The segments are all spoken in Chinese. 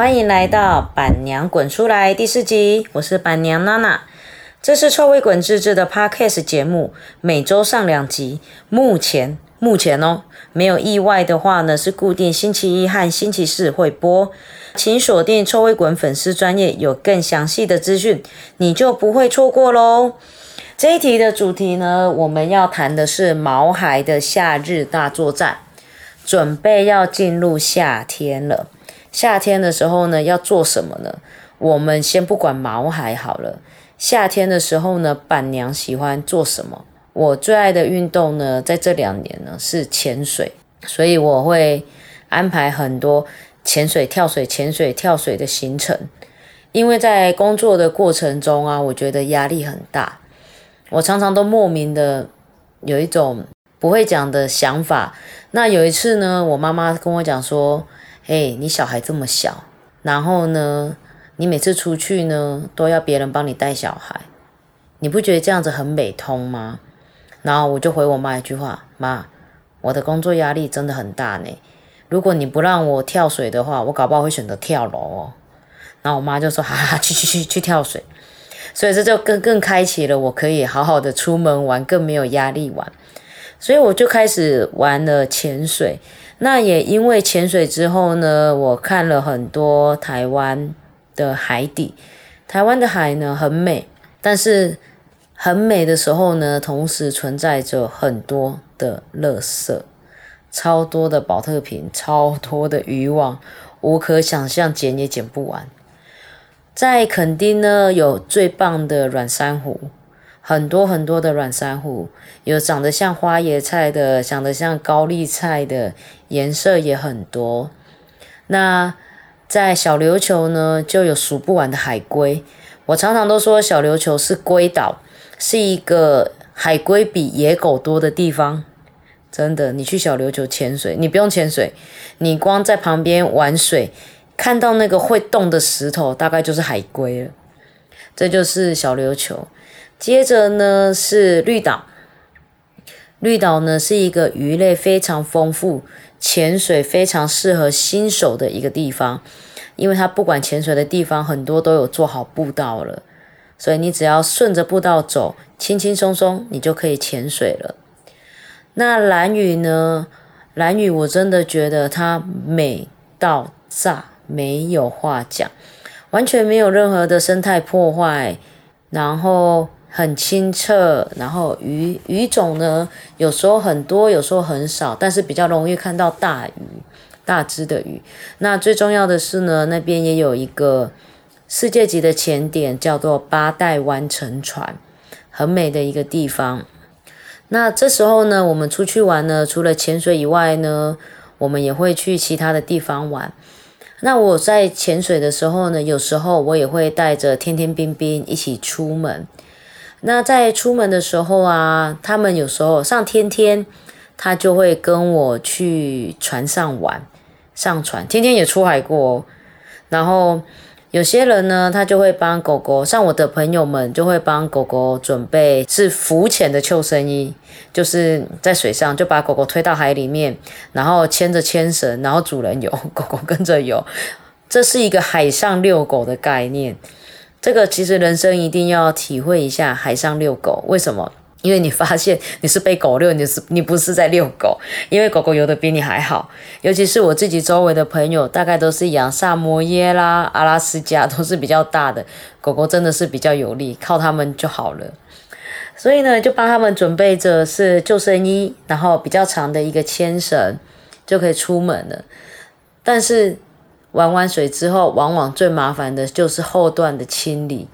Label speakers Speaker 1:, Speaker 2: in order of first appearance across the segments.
Speaker 1: 欢迎来到板娘滚出来第四集，我是板娘娜娜。这是臭味滚自制的 podcast 节目，每周上两集。目前目前哦，没有意外的话呢，是固定星期一和星期四会播。请锁定臭味滚粉丝专业，有更详细的资讯，你就不会错过喽。这一题的主题呢，我们要谈的是毛孩的夏日大作战，准备要进入夏天了。夏天的时候呢，要做什么呢？我们先不管毛孩好了。夏天的时候呢，板娘喜欢做什么？我最爱的运动呢，在这两年呢是潜水，所以我会安排很多潜水、跳水、潜水、跳水的行程。因为在工作的过程中啊，我觉得压力很大，我常常都莫名的有一种不会讲的想法。那有一次呢，我妈妈跟我讲说。哎，你小孩这么小，然后呢，你每次出去呢都要别人帮你带小孩，你不觉得这样子很美通吗？然后我就回我妈一句话：妈，我的工作压力真的很大呢。如果你不让我跳水的话，我搞不好会选择跳楼哦。然后我妈就说：哈哈，去去去去跳水。所以这就更更开启了我可以好好的出门玩，更没有压力玩。所以我就开始玩了潜水。那也因为潜水之后呢，我看了很多台湾的海底，台湾的海呢很美，但是很美的时候呢，同时存在着很多的垃圾，超多的保特瓶，超多的渔网，无可想象，捡也捡不完。在垦丁呢，有最棒的软珊瑚。很多很多的软珊瑚，有长得像花椰菜的，长得像高丽菜的，颜色也很多。那在小琉球呢，就有数不完的海龟。我常常都说小琉球是龟岛，是一个海龟比野狗多的地方。真的，你去小琉球潜水，你不用潜水，你光在旁边玩水，看到那个会动的石头，大概就是海龟了。这就是小琉球。接着呢是绿岛，绿岛呢是一个鱼类非常丰富、潜水非常适合新手的一个地方，因为它不管潜水的地方很多都有做好步道了，所以你只要顺着步道走，轻轻松松你就可以潜水了。那蓝屿呢？蓝屿我真的觉得它美到炸，没有话讲，完全没有任何的生态破坏，然后。很清澈，然后鱼鱼种呢，有时候很多，有时候很少，但是比较容易看到大鱼、大只的鱼。那最重要的是呢，那边也有一个世界级的潜点，叫做八代湾沉船，很美的一个地方。那这时候呢，我们出去玩呢，除了潜水以外呢，我们也会去其他的地方玩。那我在潜水的时候呢，有时候我也会带着天天冰冰一起出门。那在出门的时候啊，他们有时候上天天，他就会跟我去船上玩，上船。天天也出海过，然后有些人呢，他就会帮狗狗，像我的朋友们就会帮狗狗准备是浮潜的救生衣，就是在水上就把狗狗推到海里面，然后牵着牵绳，然后主人游，狗狗跟着游，这是一个海上遛狗的概念。这个其实人生一定要体会一下海上遛狗，为什么？因为你发现你是被狗遛，你是你不是在遛狗，因为狗狗游的比你还好。尤其是我自己周围的朋友，大概都是养萨摩耶啦、阿拉斯加，都是比较大的狗狗，真的是比较有力，靠他们就好了。所以呢，就帮他们准备着是救生衣，然后比较长的一个牵绳，就可以出门了。但是。玩完水之后，往往最麻烦的就是后段的清理。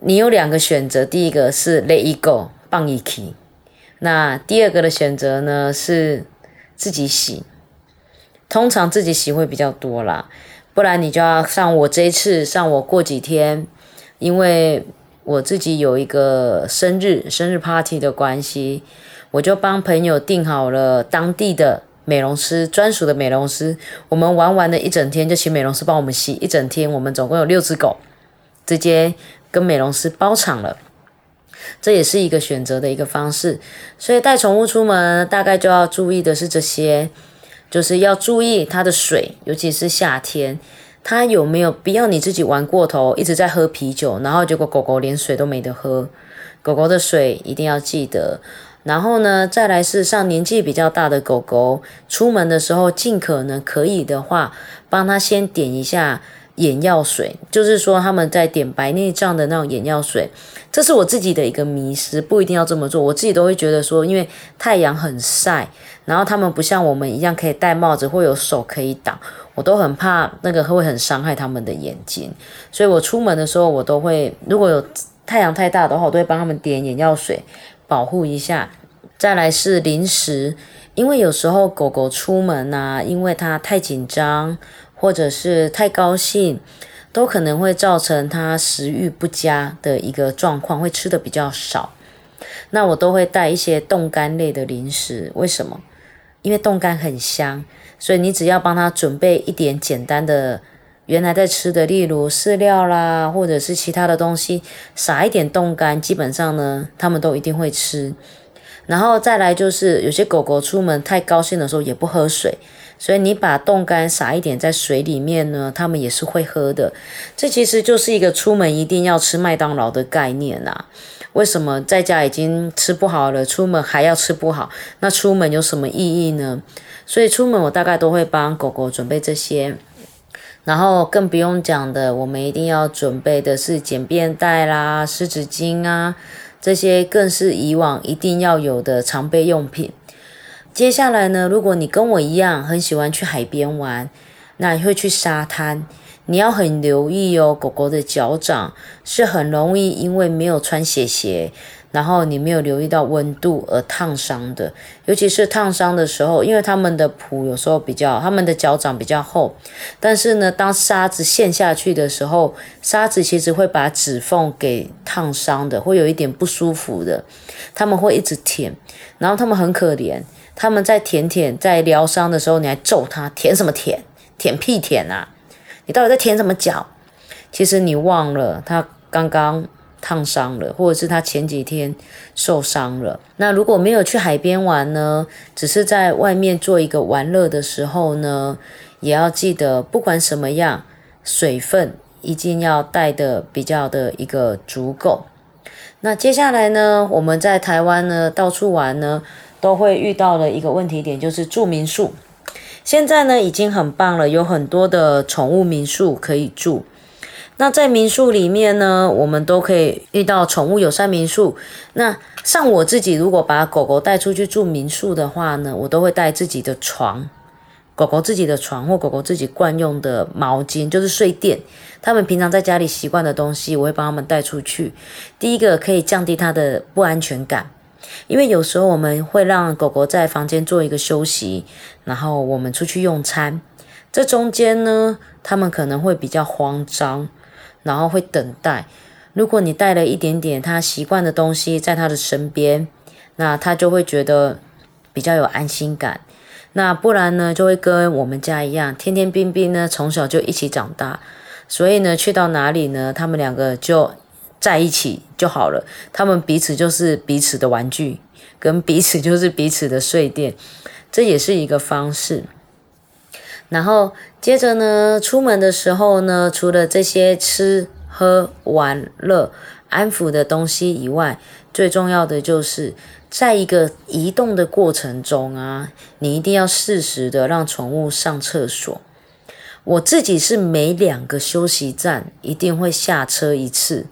Speaker 1: 你有两个选择，第一个是 let it go，放一起。那第二个的选择呢是自己洗。通常自己洗会比较多啦，不然你就要像我这一次，像我过几天，因为我自己有一个生日生日 party 的关系，我就帮朋友订好了当地的。美容师专属的美容师，我们玩完了一整天，就请美容师帮我们洗一整天。我们总共有六只狗，直接跟美容师包场了。这也是一个选择的一个方式。所以带宠物出门，大概就要注意的是这些。就是要注意它的水，尤其是夏天，它有没有必要你自己玩过头，一直在喝啤酒，然后结果狗狗连水都没得喝。狗狗的水一定要记得。然后呢，再来是像年纪比较大的狗狗，出门的时候尽可能可以的话，帮它先点一下眼药水，就是说他们在点白内障的那种眼药水。这是我自己的一个迷失，不一定要这么做。我自己都会觉得说，因为太阳很晒，然后他们不像我们一样可以戴帽子或有手可以挡，我都很怕那个会很伤害他们的眼睛。所以我出门的时候，我都会如果有太阳太大的话，我都会帮他们点眼药水，保护一下。再来是零食，因为有时候狗狗出门呐，因为它太紧张或者是太高兴，都可能会造成它食欲不佳的一个状况，会吃的比较少。那我都会带一些冻干类的零食，为什么？因为冻干很香，所以你只要帮它准备一点简单的原来在吃的，例如饲料啦，或者是其他的东西，撒一点冻干，基本上呢，它们都一定会吃。然后再来就是有些狗狗出门太高兴的时候也不喝水，所以你把冻干撒一点在水里面呢，它们也是会喝的。这其实就是一个出门一定要吃麦当劳的概念啊。为什么在家已经吃不好了，出门还要吃不好？那出门有什么意义呢？所以出门我大概都会帮狗狗准备这些，然后更不用讲的，我们一定要准备的是简便袋啦、湿纸巾啊。这些更是以往一定要有的常备用品。接下来呢，如果你跟我一样很喜欢去海边玩，那你会去沙滩，你要很留意哦，狗狗的脚掌是很容易因为没有穿鞋鞋。然后你没有留意到温度而烫伤的，尤其是烫伤的时候，因为他们的蹼有时候比较，他们的脚掌比较厚，但是呢，当沙子陷下去的时候，沙子其实会把指缝给烫伤的，会有一点不舒服的。他们会一直舔，然后他们很可怜，他们在舔舔在疗伤的时候，你还揍他，舔什么舔？舔屁舔啊！你到底在舔什么脚？其实你忘了，他刚刚。烫伤了，或者是他前几天受伤了。那如果没有去海边玩呢？只是在外面做一个玩乐的时候呢，也要记得，不管什么样，水分一定要带的比较的一个足够。那接下来呢，我们在台湾呢到处玩呢，都会遇到的一个问题点就是住民宿。现在呢已经很棒了，有很多的宠物民宿可以住。那在民宿里面呢，我们都可以遇到宠物友善民宿。那像我自己，如果把狗狗带出去住民宿的话呢，我都会带自己的床，狗狗自己的床或狗狗自己惯用的毛巾，就是睡垫。他们平常在家里习惯的东西，我会帮他们带出去。第一个可以降低它的不安全感，因为有时候我们会让狗狗在房间做一个休息，然后我们出去用餐，这中间呢，他们可能会比较慌张。然后会等待，如果你带了一点点他习惯的东西在他的身边，那他就会觉得比较有安心感。那不然呢，就会跟我们家一样，天天冰冰呢从小就一起长大，所以呢去到哪里呢，他们两个就在一起就好了。他们彼此就是彼此的玩具，跟彼此就是彼此的睡垫，这也是一个方式。然后接着呢，出门的时候呢，除了这些吃喝玩乐、安抚的东西以外，最重要的就是在一个移动的过程中啊，你一定要适时的让宠物上厕所。我自己是每两个休息站一定会下车一次。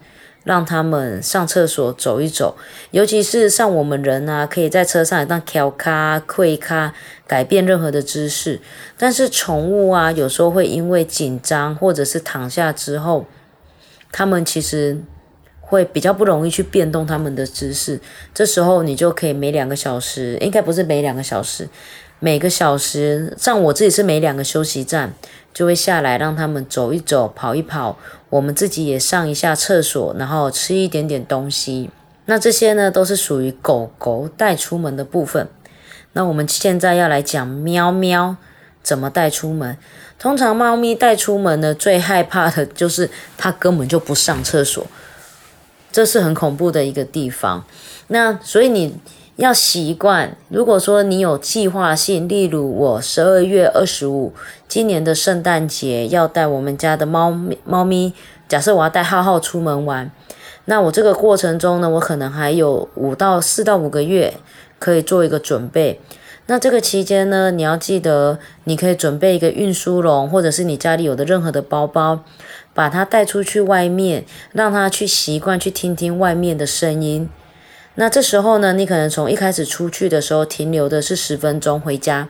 Speaker 1: 让他们上厕所走一走，尤其是像我们人啊，可以在车上当调咖、跪咖，改变任何的姿势。但是宠物啊，有时候会因为紧张，或者是躺下之后，他们其实会比较不容易去变动他们的姿势。这时候你就可以每两个小时，应该不是每两个小时，每个小时，像我自己是每两个休息站。就会下来让他们走一走、跑一跑，我们自己也上一下厕所，然后吃一点点东西。那这些呢，都是属于狗狗带出门的部分。那我们现在要来讲喵喵怎么带出门。通常猫咪带出门呢，最害怕的就是它根本就不上厕所，这是很恐怖的一个地方。那所以你要习惯。如果说你有计划性，例如我十二月二十五，今年的圣诞节要带我们家的猫，猫咪，假设我要带浩浩出门玩，那我这个过程中呢，我可能还有五到四到五个月可以做一个准备。那这个期间呢，你要记得，你可以准备一个运输笼，或者是你家里有的任何的包包，把它带出去外面，让它去习惯去听听外面的声音。那这时候呢，你可能从一开始出去的时候停留的是十分钟回家，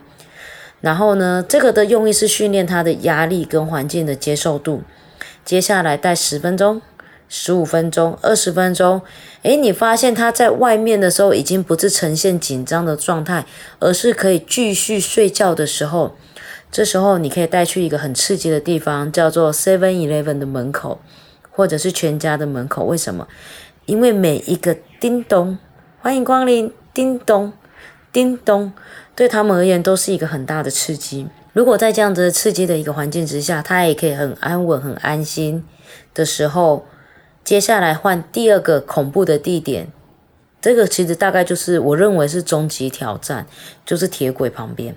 Speaker 1: 然后呢，这个的用意是训练他的压力跟环境的接受度。接下来带十分钟、十五分钟、二十分钟，诶，你发现他在外面的时候已经不是呈现紧张的状态，而是可以继续睡觉的时候，这时候你可以带去一个很刺激的地方，叫做 Seven Eleven 的门口，或者是全家的门口。为什么？因为每一个叮咚，欢迎光临，叮咚，叮咚，对他们而言都是一个很大的刺激。如果在这样子刺激的一个环境之下，他也可以很安稳、很安心的时候，接下来换第二个恐怖的地点。这个其实大概就是我认为是终极挑战，就是铁轨旁边。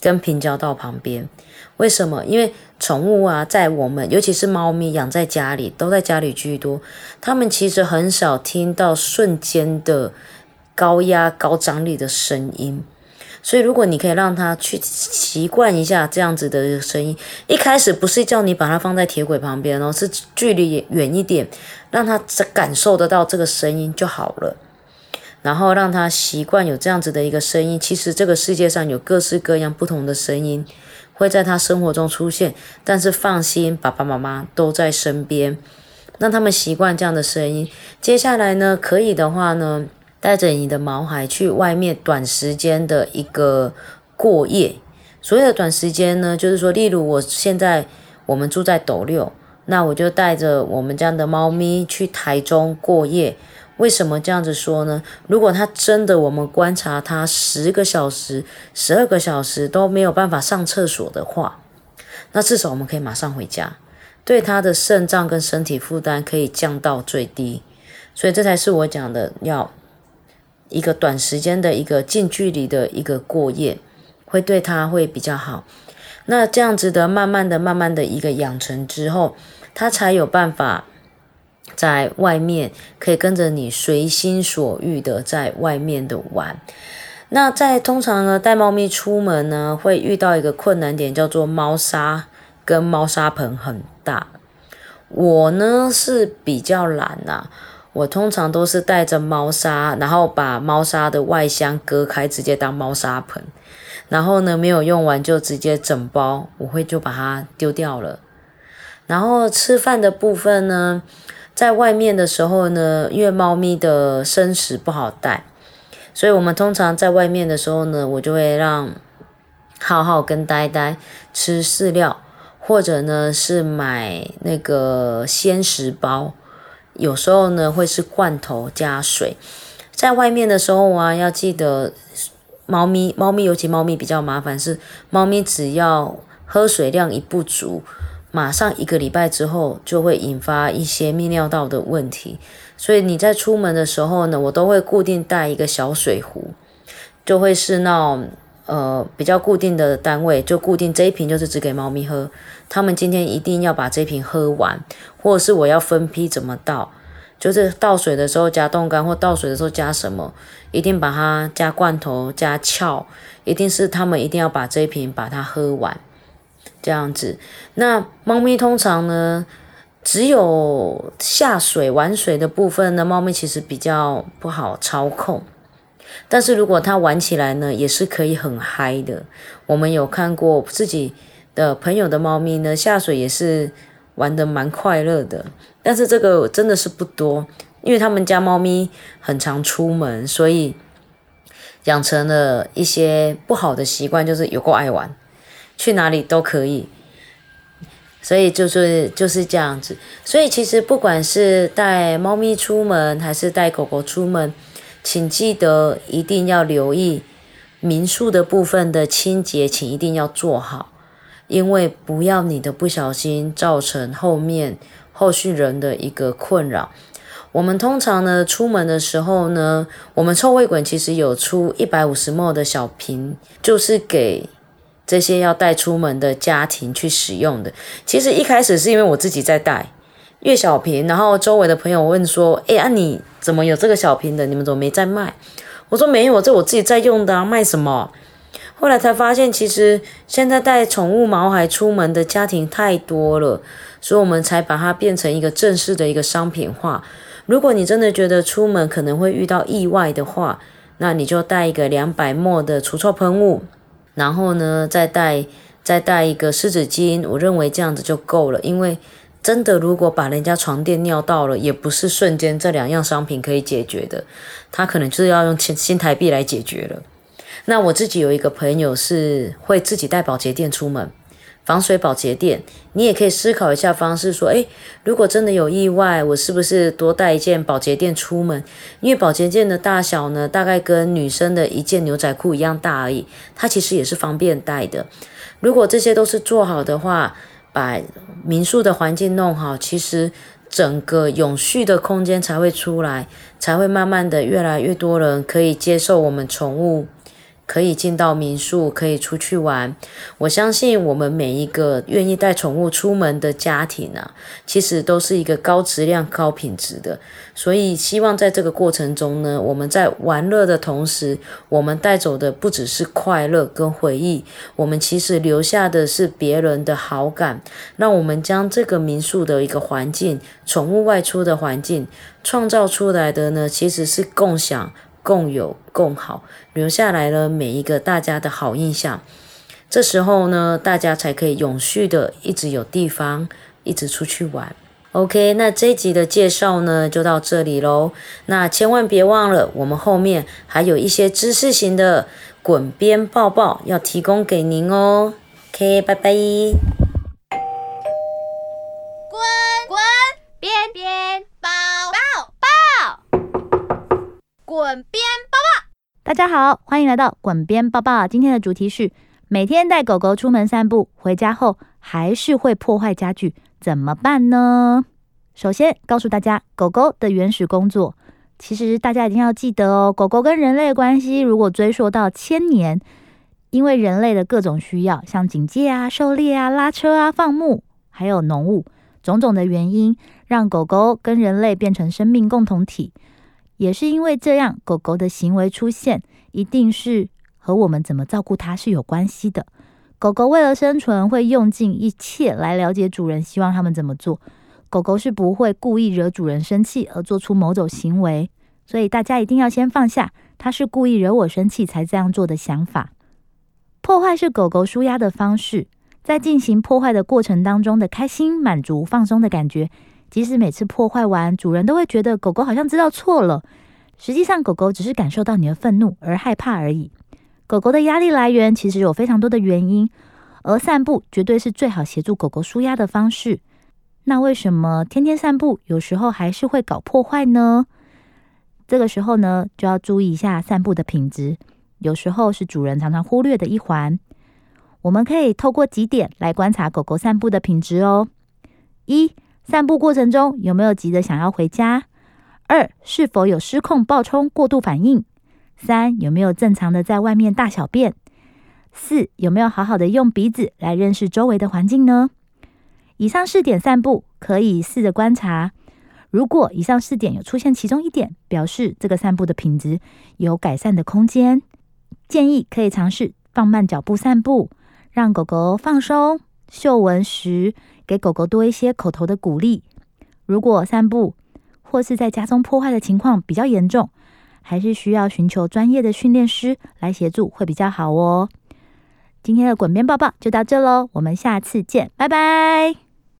Speaker 1: 跟平交道旁边，为什么？因为宠物啊，在我们尤其是猫咪养在家里，都在家里居多，它们其实很少听到瞬间的高压、高张力的声音。所以，如果你可以让它去习惯一下这样子的声音，一开始不是叫你把它放在铁轨旁边哦，是距离远一点，让它感受得到这个声音就好了。然后让它习惯有这样子的一个声音。其实这个世界上有各式各样不同的声音会在他生活中出现，但是放心，爸爸妈妈都在身边，让他们习惯这样的声音。接下来呢，可以的话呢，带着你的毛孩去外面短时间的一个过夜。所谓的短时间呢，就是说，例如我现在我们住在斗六，那我就带着我们家的猫咪去台中过夜。为什么这样子说呢？如果他真的我们观察他十个小时、十二个小时都没有办法上厕所的话，那至少我们可以马上回家，对他的肾脏跟身体负担可以降到最低。所以这才是我讲的，要一个短时间的一个近距离的一个过夜，会对他会比较好。那这样子的，慢慢的、慢慢的一个养成之后，他才有办法。在外面可以跟着你随心所欲的在外面的玩。那在通常呢，带猫咪出门呢，会遇到一个困难点，叫做猫砂跟猫砂盆很大。我呢是比较懒呐，我通常都是带着猫砂，然后把猫砂的外箱割开，直接当猫砂盆。然后呢，没有用完就直接整包，我会就把它丢掉了。然后吃饭的部分呢？在外面的时候呢，因为猫咪的生食不好带，所以我们通常在外面的时候呢，我就会让浩浩跟呆呆吃饲料，或者呢是买那个鲜食包，有时候呢会是罐头加水。在外面的时候啊，要记得猫咪，猫咪尤其猫咪比较麻烦，是猫咪只要喝水量一不足。马上一个礼拜之后就会引发一些泌尿道的问题，所以你在出门的时候呢，我都会固定带一个小水壶，就会是那种呃比较固定的单位，就固定这一瓶就是只给猫咪喝，他们今天一定要把这瓶喝完，或者是我要分批怎么倒，就是倒水的时候加冻干，或倒水的时候加什么，一定把它加罐头加鞘，一定是他们一定要把这一瓶把它喝完。这样子，那猫咪通常呢，只有下水玩水的部分呢，猫咪其实比较不好操控。但是如果它玩起来呢，也是可以很嗨的。我们有看过自己的朋友的猫咪呢，下水也是玩的蛮快乐的。但是这个真的是不多，因为他们家猫咪很常出门，所以养成了一些不好的习惯，就是有够爱玩。去哪里都可以，所以就是就是这样子。所以其实不管是带猫咪出门还是带狗狗出门，请记得一定要留意民宿的部分的清洁，请一定要做好，因为不要你的不小心造成后面后续人的一个困扰。我们通常呢，出门的时候呢，我们臭味滚其实有出一百五十 ml 的小瓶，就是给这些要带出门的家庭去使用的。其实一开始是因为我自己在带，月小瓶，然后周围的朋友问说：“哎啊，你怎么有这个小瓶的？你们怎么没在卖？”我说：“没有，这我自己在用的啊，卖什么？”后来才发现，其实现在带宠物毛孩出门的家庭太多了，所以我们才把它变成一个正式的一个商品化。如果你真的觉得出门可能会遇到意外的话，那你就带一个两百沫的除臭喷雾，然后呢，再带再带一个湿纸巾。我认为这样子就够了，因为真的如果把人家床垫尿到了，也不是瞬间这两样商品可以解决的，他可能就是要用新新台币来解决了。那我自己有一个朋友是会自己带保洁垫出门，防水保洁垫。你也可以思考一下方式，说，诶，如果真的有意外，我是不是多带一件保洁垫出门？因为保洁垫的大小呢，大概跟女生的一件牛仔裤一样大而已，它其实也是方便带的。如果这些都是做好的话，把民宿的环境弄好，其实整个永续的空间才会出来，才会慢慢的越来越多人可以接受我们宠物。可以进到民宿，可以出去玩。我相信我们每一个愿意带宠物出门的家庭啊，其实都是一个高质量、高品质的。所以希望在这个过程中呢，我们在玩乐的同时，我们带走的不只是快乐跟回忆，我们其实留下的是别人的好感。让我们将这个民宿的一个环境、宠物外出的环境创造出来的呢，其实是共享。共有共好，留下来了每一个大家的好印象。这时候呢，大家才可以永续的一直有地方，一直出去玩。OK，那这一集的介绍呢，就到这里喽。那千万别忘了，我们后面还有一些知识型的滚边抱抱要提供给您哦。OK，拜拜。
Speaker 2: 滚滚边边滚边抱抱！大家好，欢迎来到滚边抱抱。今天的主题是：每天带狗狗出门散步，回家后还是会破坏家具，怎么办呢？首先告诉大家，狗狗的原始工作，其实大家一定要记得哦。狗狗跟人类的关系，如果追溯到千年，因为人类的各种需要，像警戒啊、狩猎啊、拉车啊、放牧，还有农务，种种的原因，让狗狗跟人类变成生命共同体。也是因为这样，狗狗的行为出现，一定是和我们怎么照顾它是有关系的。狗狗为了生存，会用尽一切来了解主人，希望他们怎么做。狗狗是不会故意惹主人生气而做出某种行为，所以大家一定要先放下，它是故意惹我生气才这样做的想法。破坏是狗狗舒压的方式，在进行破坏的过程当中的开心、满足、放松的感觉。即使每次破坏完，主人都会觉得狗狗好像知道错了。实际上，狗狗只是感受到你的愤怒而害怕而已。狗狗的压力来源其实有非常多的原因，而散步绝对是最好协助狗狗舒压的方式。那为什么天天散步有时候还是会搞破坏呢？这个时候呢，就要注意一下散步的品质，有时候是主人常常忽略的一环。我们可以透过几点来观察狗狗散步的品质哦。一散步过程中有没有急着想要回家？二是否有失控暴冲过度反应？三有没有正常的在外面大小便？四有没有好好的用鼻子来认识周围的环境呢？以上四点散步可以试着观察，如果以上四点有出现其中一点，表示这个散步的品质有改善的空间，建议可以尝试放慢脚步散步，让狗狗放松。嗅闻时，给狗狗多一些口头的鼓励。如果散步或是在家中破坏的情况比较严重，还是需要寻求专业的训练师来协助会比较好哦。今天的滚边抱抱就到这喽，我们下次见，拜拜。